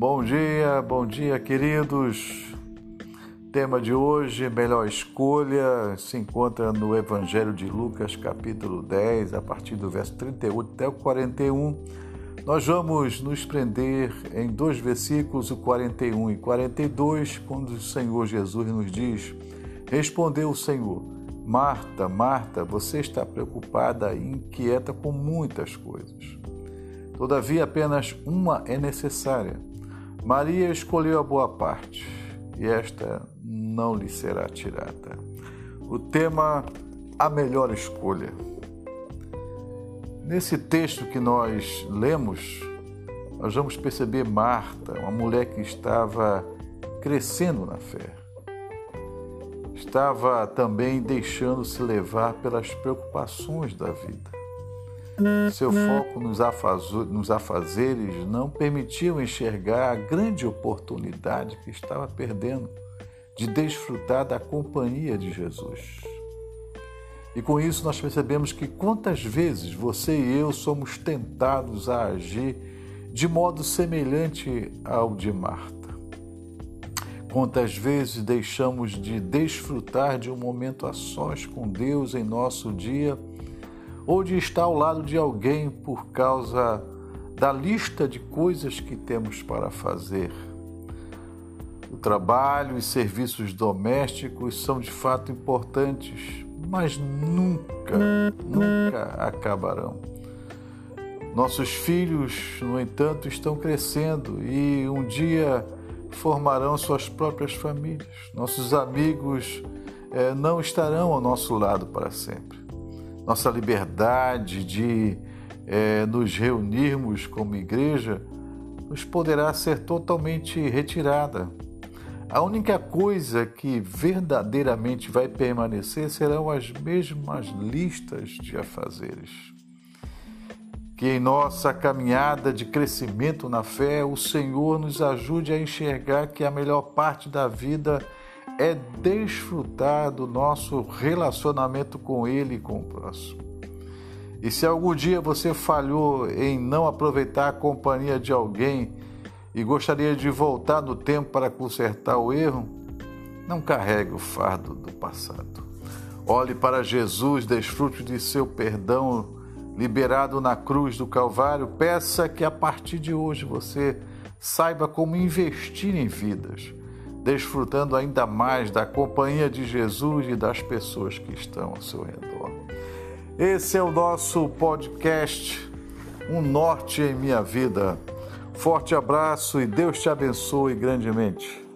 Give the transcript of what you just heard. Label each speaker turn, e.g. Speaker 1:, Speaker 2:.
Speaker 1: Bom dia, bom dia, queridos. Tema de hoje, melhor escolha, se encontra no Evangelho de Lucas, capítulo 10, a partir do verso 38 até o 41. Nós vamos nos prender em dois versículos, o 41 e 42, quando o Senhor Jesus nos diz: Respondeu o Senhor, Marta, Marta, você está preocupada e inquieta com muitas coisas. Todavia, apenas uma é necessária. Maria escolheu a boa parte e esta não lhe será tirada. O tema A Melhor Escolha. Nesse texto que nós lemos, nós vamos perceber Marta, uma mulher que estava crescendo na fé. Estava também deixando-se levar pelas preocupações da vida. Seu foco nos, afazeres não permitiu enxergar a grande oportunidade que estava perdendo de desfrutar da companhia de Jesus. E com isso nós percebemos que quantas vezes você e eu somos tentados a agir de modo semelhante ao de Marta. Quantas vezes deixamos de desfrutar de um momento a sós com Deus em nosso dia ou de estar ao lado de alguém por causa da lista de coisas que temos para fazer. O trabalho e serviços domésticos são de fato importantes, mas nunca, nunca acabarão. Nossos filhos, no entanto, estão crescendo e um dia formarão suas próprias famílias. Nossos amigos eh, não estarão ao nosso lado para sempre nossa liberdade de é, nos reunirmos como igreja nos poderá ser totalmente retirada. A única coisa que verdadeiramente vai permanecer serão as mesmas listas de afazeres. Que em nossa caminhada de crescimento na fé, o Senhor nos ajude a enxergar que a melhor parte da vida é desfrutar do nosso relacionamento com Ele e com o próximo. E se algum dia você falhou em não aproveitar a companhia de alguém e gostaria de voltar no tempo para consertar o erro, não carregue o fardo do passado. Olhe para Jesus, desfrute de seu perdão liberado na cruz do Calvário. Peça que a partir de hoje você saiba como investir em vidas desfrutando ainda mais da companhia de Jesus e das pessoas que estão ao seu redor. Esse é o nosso podcast, Um Norte em Minha Vida. Forte abraço e Deus te abençoe grandemente.